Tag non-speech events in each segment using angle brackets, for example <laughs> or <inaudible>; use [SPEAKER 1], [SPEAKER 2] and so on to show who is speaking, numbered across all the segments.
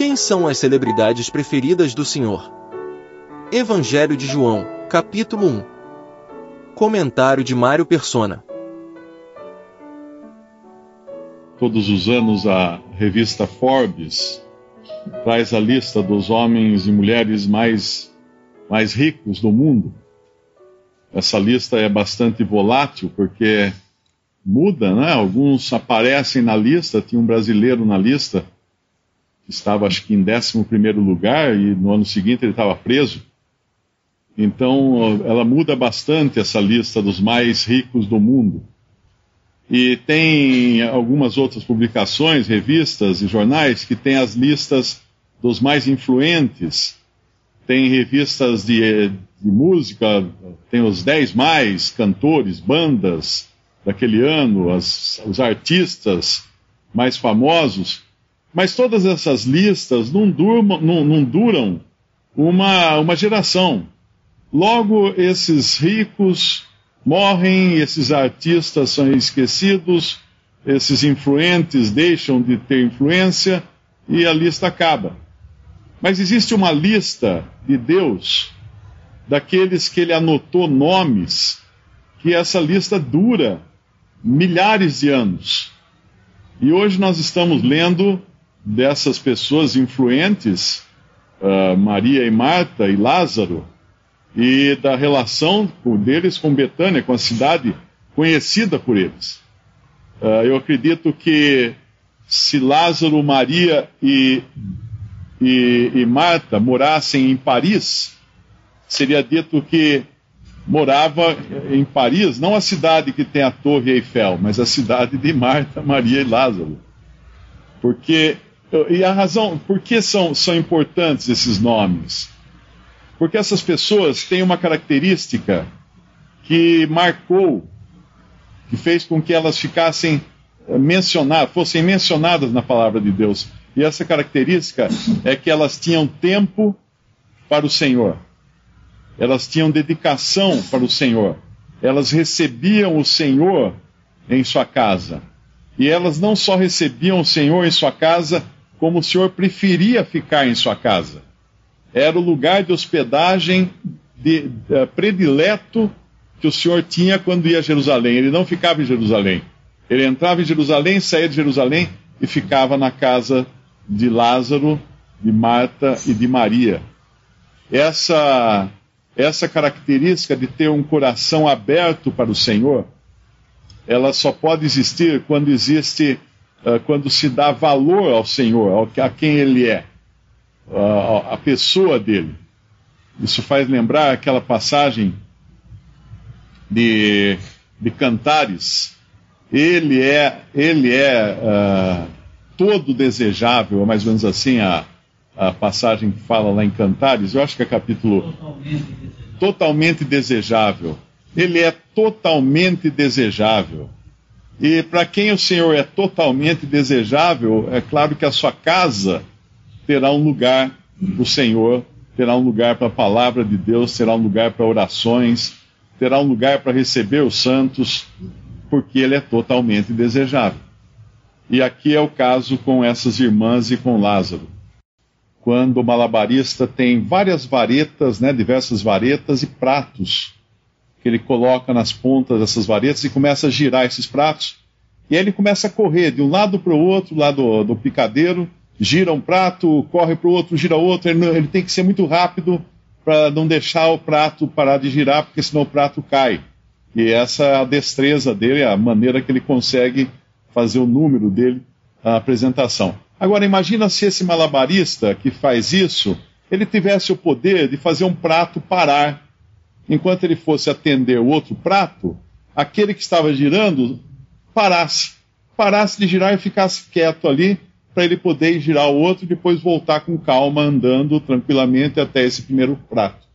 [SPEAKER 1] Quem são as celebridades preferidas do Senhor? Evangelho de João, capítulo 1. Comentário de Mário Persona.
[SPEAKER 2] Todos os anos a revista Forbes traz a lista dos homens e mulheres mais, mais ricos do mundo. Essa lista é bastante volátil porque muda, né? Alguns aparecem na lista, tinha um brasileiro na lista estava acho que em 11 primeiro lugar e no ano seguinte ele estava preso. Então ela muda bastante essa lista dos mais ricos do mundo. E tem algumas outras publicações, revistas e jornais que têm as listas dos mais influentes. Tem revistas de, de música, tem os 10 mais cantores, bandas daquele ano, as, os artistas mais famosos. Mas todas essas listas não, durma, não, não duram uma, uma geração. Logo, esses ricos morrem, esses artistas são esquecidos, esses influentes deixam de ter influência e a lista acaba. Mas existe uma lista de Deus, daqueles que ele anotou nomes, que essa lista dura milhares de anos. E hoje nós estamos lendo dessas pessoas influentes, uh, Maria e Marta e Lázaro, e da relação deles com Betânia, com a cidade conhecida por eles. Uh, eu acredito que se Lázaro, Maria e, e, e Marta morassem em Paris, seria dito que morava em Paris, não a cidade que tem a Torre Eiffel, mas a cidade de Marta, Maria e Lázaro. Porque e a razão, por que são, são importantes esses nomes? Porque essas pessoas têm uma característica que marcou, que fez com que elas ficassem eh, mencionadas, fossem mencionadas na palavra de Deus. E essa característica é que elas tinham tempo para o Senhor. Elas tinham dedicação para o Senhor. Elas recebiam o Senhor em sua casa. E elas não só recebiam o Senhor em sua casa, como o Senhor preferia ficar em sua casa. Era o lugar de hospedagem de, de, predileto que o Senhor tinha quando ia a Jerusalém. Ele não ficava em Jerusalém. Ele entrava em Jerusalém, saía de Jerusalém e ficava na casa de Lázaro, de Marta e de Maria. Essa, essa característica de ter um coração aberto para o Senhor, ela só pode existir quando existe uh, quando se dá valor ao Senhor, ao, a quem Ele é, uh, a pessoa dele. Isso faz lembrar aquela passagem de, de Cantares. Ele é, ele é uh, todo desejável, mais ou menos assim a, a passagem que fala lá em Cantares. Eu acho que é capítulo totalmente, totalmente desejável. Ele é totalmente desejável. E para quem o Senhor é totalmente desejável, é claro que a sua casa terá um lugar para o Senhor, terá um lugar para a palavra de Deus, terá um lugar para orações, terá um lugar para receber os santos, porque ele é totalmente desejável. E aqui é o caso com essas irmãs e com Lázaro. Quando o malabarista tem várias varetas, né, diversas varetas e pratos que ele coloca nas pontas dessas varetas e começa a girar esses pratos. E aí ele começa a correr de um lado para o outro, lá do, do, picadeiro, gira um prato, corre para o outro, gira outro. Ele, ele tem que ser muito rápido para não deixar o prato parar de girar, porque senão o prato cai. E essa é a destreza dele, a maneira que ele consegue fazer o número dele, a apresentação. Agora, imagina se esse malabarista que faz isso, ele tivesse o poder de fazer um prato parar enquanto ele fosse atender o outro prato, aquele que estava girando parasse. Parasse de girar e ficasse quieto ali, para ele poder girar o outro e depois voltar com calma, andando tranquilamente até esse primeiro prato.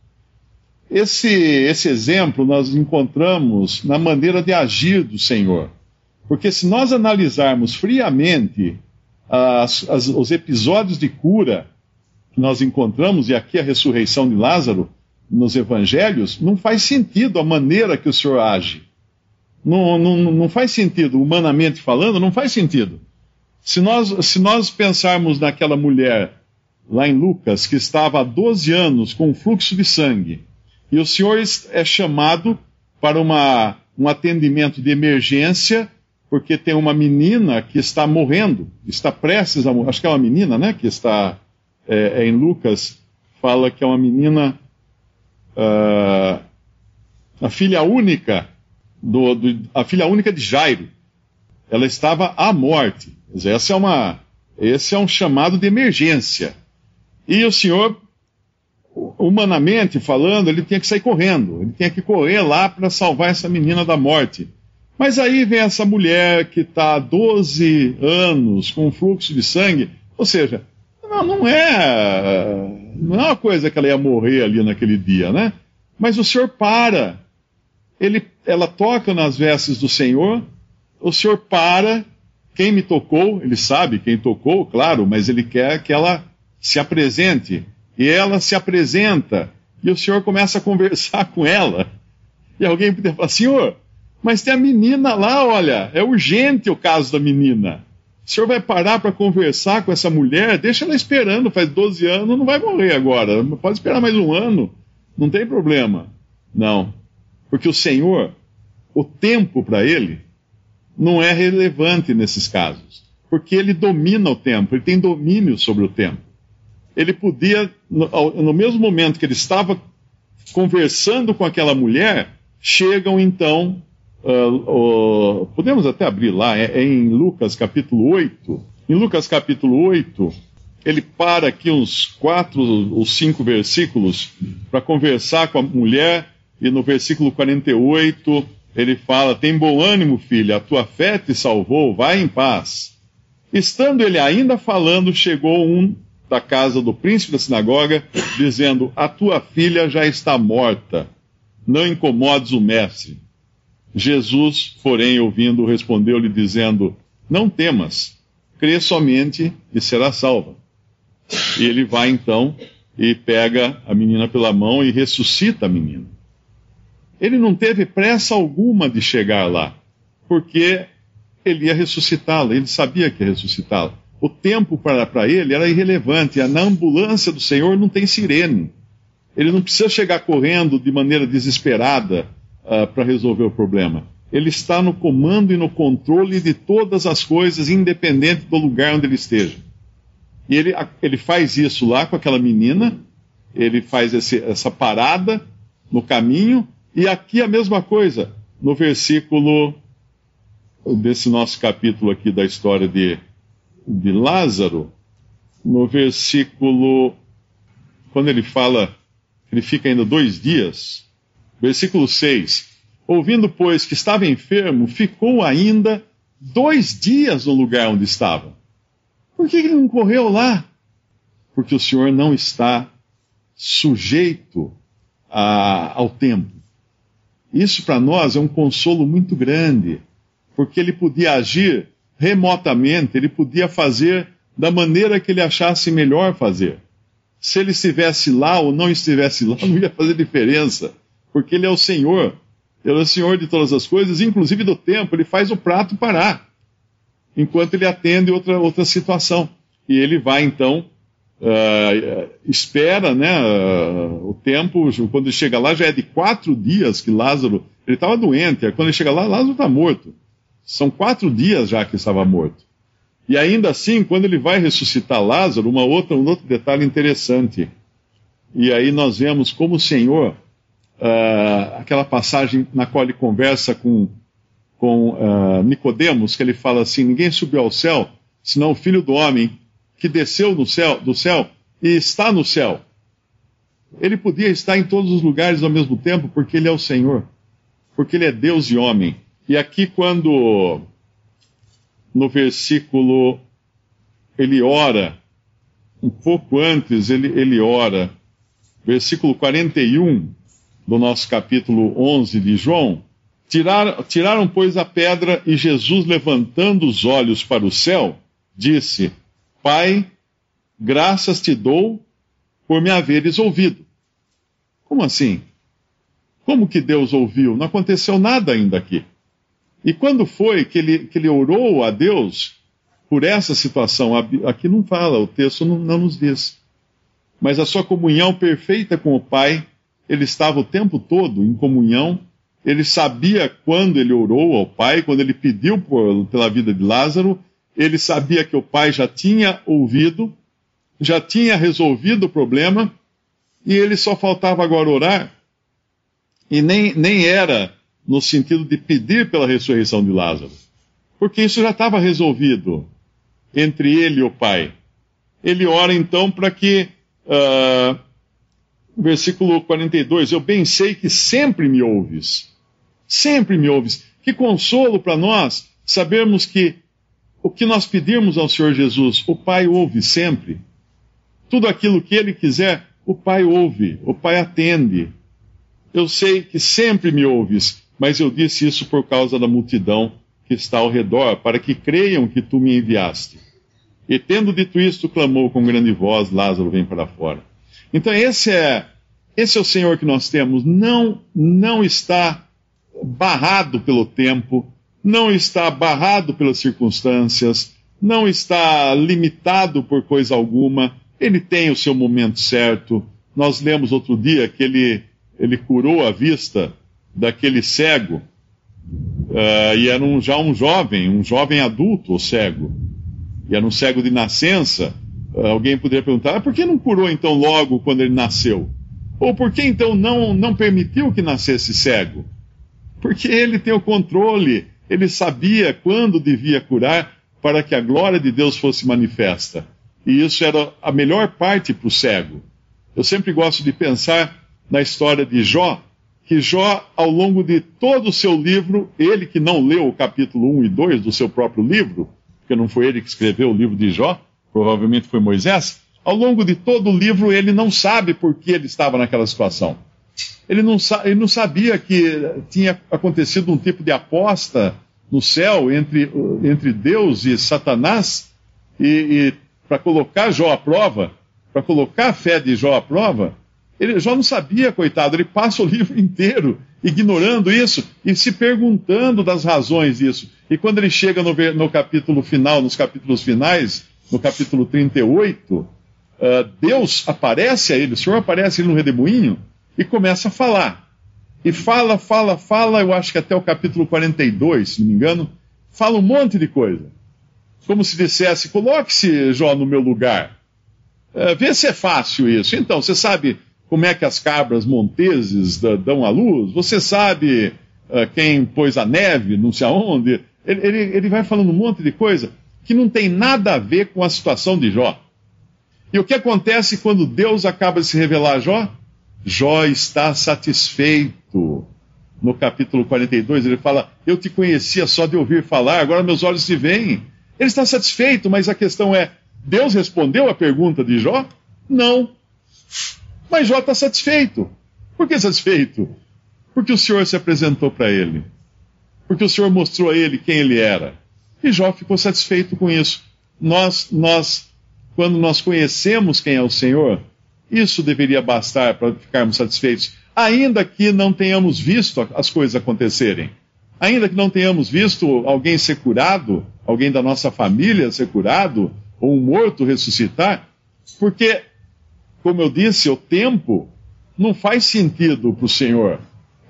[SPEAKER 2] Esse, esse exemplo nós encontramos na maneira de agir do Senhor. Porque se nós analisarmos friamente as, as, os episódios de cura que nós encontramos, e aqui a ressurreição de Lázaro, nos evangelhos, não faz sentido a maneira que o Senhor age. Não, não, não faz sentido, humanamente falando, não faz sentido. Se nós, se nós pensarmos naquela mulher lá em Lucas, que estava há 12 anos com fluxo de sangue. E o senhor é chamado para uma, um atendimento de emergência, porque tem uma menina que está morrendo, está prestes a morrer. Acho que é uma menina, né? Que está é, é em Lucas, fala que é uma menina, uh, a filha única, do, do, a filha única de Jairo. Ela estava à morte. Essa é uma, esse é um chamado de emergência. E o senhor, humanamente falando, ele tinha que sair correndo, ele tinha que correr lá para salvar essa menina da morte. Mas aí vem essa mulher que está há 12 anos com fluxo de sangue, ou seja, não, não, é não é uma coisa que ela ia morrer ali naquele dia, né? Mas o senhor para, ele, ela toca nas vestes do Senhor, o senhor para, quem me tocou, ele sabe quem tocou, claro, mas ele quer que ela se apresente. E ela se apresenta. E o senhor começa a conversar <laughs> com ela. E alguém podia falar: Senhor, mas tem a menina lá, olha, é urgente o caso da menina. O senhor vai parar para conversar com essa mulher? Deixa ela esperando, faz 12 anos, não vai morrer agora. Pode esperar mais um ano, não tem problema. Não. Porque o Senhor, o tempo para ele, não é relevante nesses casos. Porque ele domina o tempo, ele tem domínio sobre o tempo ele podia, no, no mesmo momento que ele estava conversando com aquela mulher, chegam então. Uh, uh, podemos até abrir lá, é, é, em Lucas capítulo 8. Em Lucas capítulo 8, ele para aqui uns quatro ou cinco versículos para conversar com a mulher, e no versículo 48 ele fala: Tem bom ânimo, filha, a tua fé te salvou, vai em paz. Estando ele ainda falando, chegou um da casa do príncipe da sinagoga, dizendo: A tua filha já está morta, não incomodes o mestre. Jesus, porém, ouvindo, respondeu-lhe, dizendo: Não temas, crê somente e será salva. E ele vai então e pega a menina pela mão e ressuscita a menina. Ele não teve pressa alguma de chegar lá, porque ele ia ressuscitá-la, ele sabia que ia ressuscitá-la o tempo para ele era irrelevante. Na ambulância do Senhor não tem sirene. Ele não precisa chegar correndo de maneira desesperada uh, para resolver o problema. Ele está no comando e no controle de todas as coisas, independente do lugar onde ele esteja. E ele, ele faz isso lá com aquela menina, ele faz esse, essa parada no caminho, e aqui a mesma coisa, no versículo desse nosso capítulo aqui da história de de Lázaro, no versículo, quando ele fala ele fica ainda dois dias, versículo 6: Ouvindo, pois, que estava enfermo, ficou ainda dois dias no lugar onde estava. Por que ele não correu lá? Porque o Senhor não está sujeito a, ao tempo. Isso para nós é um consolo muito grande, porque ele podia agir remotamente, ele podia fazer da maneira que ele achasse melhor fazer. Se ele estivesse lá ou não estivesse lá, <laughs> não ia fazer diferença, porque ele é o Senhor. Ele é o Senhor de todas as coisas, inclusive do tempo, ele faz o prato parar, enquanto ele atende outra, outra situação. E ele vai então, uh, espera né, uh, o tempo, quando ele chega lá já é de quatro dias que Lázaro, ele estava doente, quando ele chega lá, Lázaro está morto. São quatro dias já que estava morto. E ainda assim, quando ele vai ressuscitar Lázaro, uma outra, um outro detalhe interessante. E aí nós vemos como o Senhor, uh, aquela passagem na qual ele conversa com, com uh, Nicodemos, que ele fala assim: ninguém subiu ao céu, senão o Filho do Homem que desceu no céu, do céu e está no céu. Ele podia estar em todos os lugares ao mesmo tempo, porque ele é o Senhor, porque ele é Deus e homem. E aqui, quando no versículo ele ora, um pouco antes ele, ele ora, versículo 41 do nosso capítulo 11 de João, tiraram, tiraram, pois, a pedra e Jesus, levantando os olhos para o céu, disse: Pai, graças te dou por me haveres ouvido. Como assim? Como que Deus ouviu? Não aconteceu nada ainda aqui. E quando foi que ele, que ele orou a Deus por essa situação? Aqui não fala, o texto não, não nos diz. mas a sua comunhão perfeita com o Pai, ele estava o tempo todo em comunhão. Ele sabia quando ele orou ao Pai, quando ele pediu por, pela vida de Lázaro, ele sabia que o Pai já tinha ouvido, já tinha resolvido o problema, e ele só faltava agora orar. E nem, nem era no sentido de pedir pela ressurreição de Lázaro, porque isso já estava resolvido entre ele e o Pai. Ele ora então para que, uh, versículo 42, eu bem sei que sempre me ouves, sempre me ouves. Que consolo para nós sabermos que o que nós pedirmos ao Senhor Jesus, o Pai ouve sempre. Tudo aquilo que Ele quiser, o Pai ouve, o Pai atende. Eu sei que sempre me ouves, mas eu disse isso por causa da multidão que está ao redor, para que creiam que tu me enviaste. E tendo dito isto, clamou com grande voz: Lázaro, vem para fora. Então, esse é, esse é o Senhor que nós temos. Não, não está barrado pelo tempo, não está barrado pelas circunstâncias, não está limitado por coisa alguma. Ele tem o seu momento certo. Nós lemos outro dia que ele, ele curou a vista daquele cego, uh, e era um, já um jovem, um jovem adulto, o cego, e era um cego de nascença. Uh, alguém poderia perguntar, ah, por que não curou então logo quando ele nasceu? Ou por que então não, não permitiu que nascesse cego? Porque ele tem o controle, ele sabia quando devia curar para que a glória de Deus fosse manifesta. E isso era a melhor parte para o cego. Eu sempre gosto de pensar na história de Jó, que Jó, ao longo de todo o seu livro, ele que não leu o capítulo 1 e 2 do seu próprio livro, porque não foi ele que escreveu o livro de Jó, provavelmente foi Moisés, ao longo de todo o livro ele não sabe por que ele estava naquela situação. Ele não, ele não sabia que tinha acontecido um tipo de aposta no céu entre, entre Deus e Satanás, e, e para colocar Jó à prova, para colocar a fé de Jó à prova, ele, Jó não sabia, coitado, ele passa o <laughs> livro inteiro ignorando isso e se perguntando das razões disso. E quando ele chega no, no capítulo final, nos capítulos finais, no capítulo 38, uh, ah, Deus aparece a ele, o Senhor aparece ele no redemoinho e começa a falar. E fala, fala, fala, eu acho que até o capítulo 42, se não me engano, fala um monte de coisa. Como se dissesse: coloque-se, Jó, no meu lugar. Uh, vê se é fácil isso. Então, você sabe como é que as cabras monteses dão a luz? Você sabe uh, quem pôs a neve, não sei aonde? Ele, ele, ele vai falando um monte de coisa que não tem nada a ver com a situação de Jó. E o que acontece quando Deus acaba de se revelar a Jó? Jó está satisfeito. No capítulo 42, ele fala: Eu te conhecia só de ouvir falar, agora meus olhos te veem. Ele está satisfeito, mas a questão é: Deus respondeu a pergunta de Jó? Não. Mas Jó está satisfeito. Por que satisfeito? Porque o Senhor se apresentou para ele. Porque o Senhor mostrou a ele quem ele era. E Jó ficou satisfeito com isso. Nós, nós, quando nós conhecemos quem é o Senhor, isso deveria bastar para ficarmos satisfeitos, ainda que não tenhamos visto as coisas acontecerem. Ainda que não tenhamos visto alguém ser curado, alguém da nossa família ser curado, ou um morto ressuscitar, porque, como eu disse, o tempo não faz sentido para o Senhor.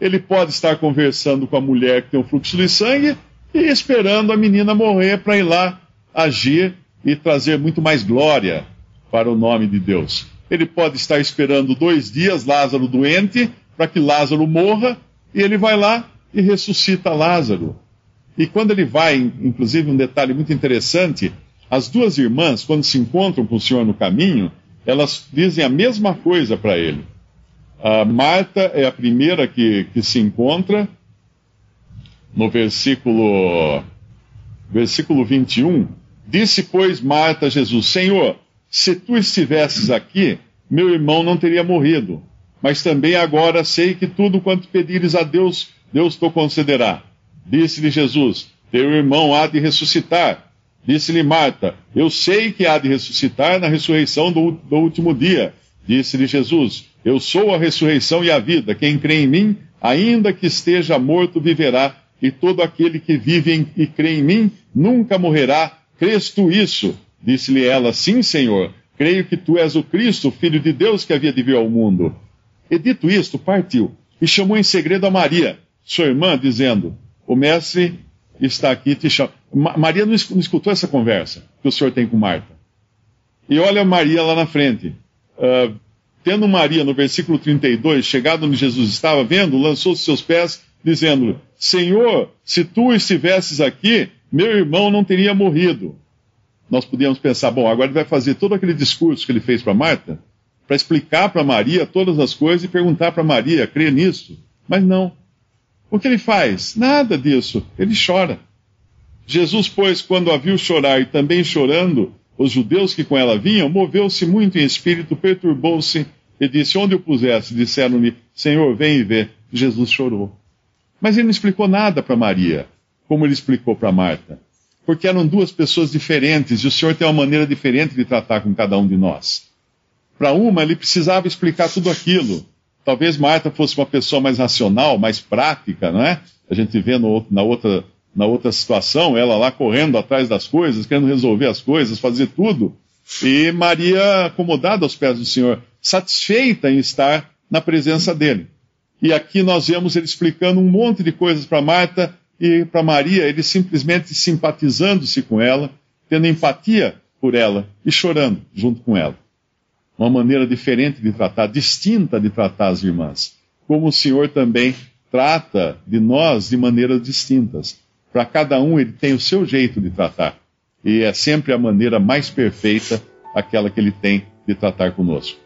[SPEAKER 2] Ele pode estar conversando com a mulher que tem um fluxo de sangue e esperando a menina morrer para ir lá agir e trazer muito mais glória para o nome de Deus. Ele pode estar esperando dois dias Lázaro doente para que Lázaro morra e ele vai lá e ressuscita Lázaro. E quando ele vai, inclusive um detalhe muito interessante, as duas irmãs, quando se encontram com o Senhor no caminho, elas dizem a mesma coisa para ele. A Marta é a primeira que, que se encontra, no versículo, versículo 21. Disse, pois, Marta a Jesus: Senhor, se tu estivesses aqui, meu irmão não teria morrido. Mas também agora sei que tudo quanto pedires a Deus, Deus te concederá. Disse-lhe Jesus: Teu irmão há de ressuscitar. Disse-lhe Marta: Eu sei que há de ressuscitar na ressurreição do, do último dia. Disse-lhe Jesus: Eu sou a ressurreição e a vida. Quem crê em mim, ainda que esteja morto, viverá. E todo aquele que vive em, e crê em mim nunca morrerá. Crês tu isso? Disse-lhe ela: Sim, Senhor Creio que tu és o Cristo, filho de Deus que havia de vir ao mundo. E dito isto, partiu e chamou em segredo a Maria, sua irmã, dizendo: O mestre está aqui te chama. Maria não escutou essa conversa que o senhor tem com Marta. E olha Maria lá na frente. Uh, tendo Maria, no versículo 32, chegado onde Jesus estava, vendo, lançou seus pés, dizendo: Senhor, se tu estivesses aqui, meu irmão não teria morrido. Nós podíamos pensar, bom, agora ele vai fazer todo aquele discurso que ele fez para Marta, para explicar para Maria todas as coisas e perguntar para Maria, crê nisso? Mas não. O que ele faz? Nada disso. Ele chora. Jesus, pois, quando a viu chorar e também chorando, os judeus que com ela vinham, moveu-se muito em espírito, perturbou-se e disse: Onde o puseste? Disseram-lhe: Senhor, vem e vê. Jesus chorou. Mas ele não explicou nada para Maria, como ele explicou para Marta. Porque eram duas pessoas diferentes e o Senhor tem uma maneira diferente de tratar com cada um de nós. Para uma, ele precisava explicar tudo aquilo. Talvez Marta fosse uma pessoa mais racional, mais prática, não é? A gente vê no, na outra na outra situação, ela lá correndo atrás das coisas, querendo resolver as coisas, fazer tudo. E Maria acomodada aos pés do Senhor, satisfeita em estar na presença dele. E aqui nós vemos ele explicando um monte de coisas para Marta e para Maria, ele simplesmente simpatizando-se com ela, tendo empatia por ela e chorando junto com ela. Uma maneira diferente de tratar, distinta de tratar as irmãs. Como o Senhor também trata de nós de maneiras distintas. Para cada um, ele tem o seu jeito de tratar. E é sempre a maneira mais perfeita aquela que ele tem de tratar conosco.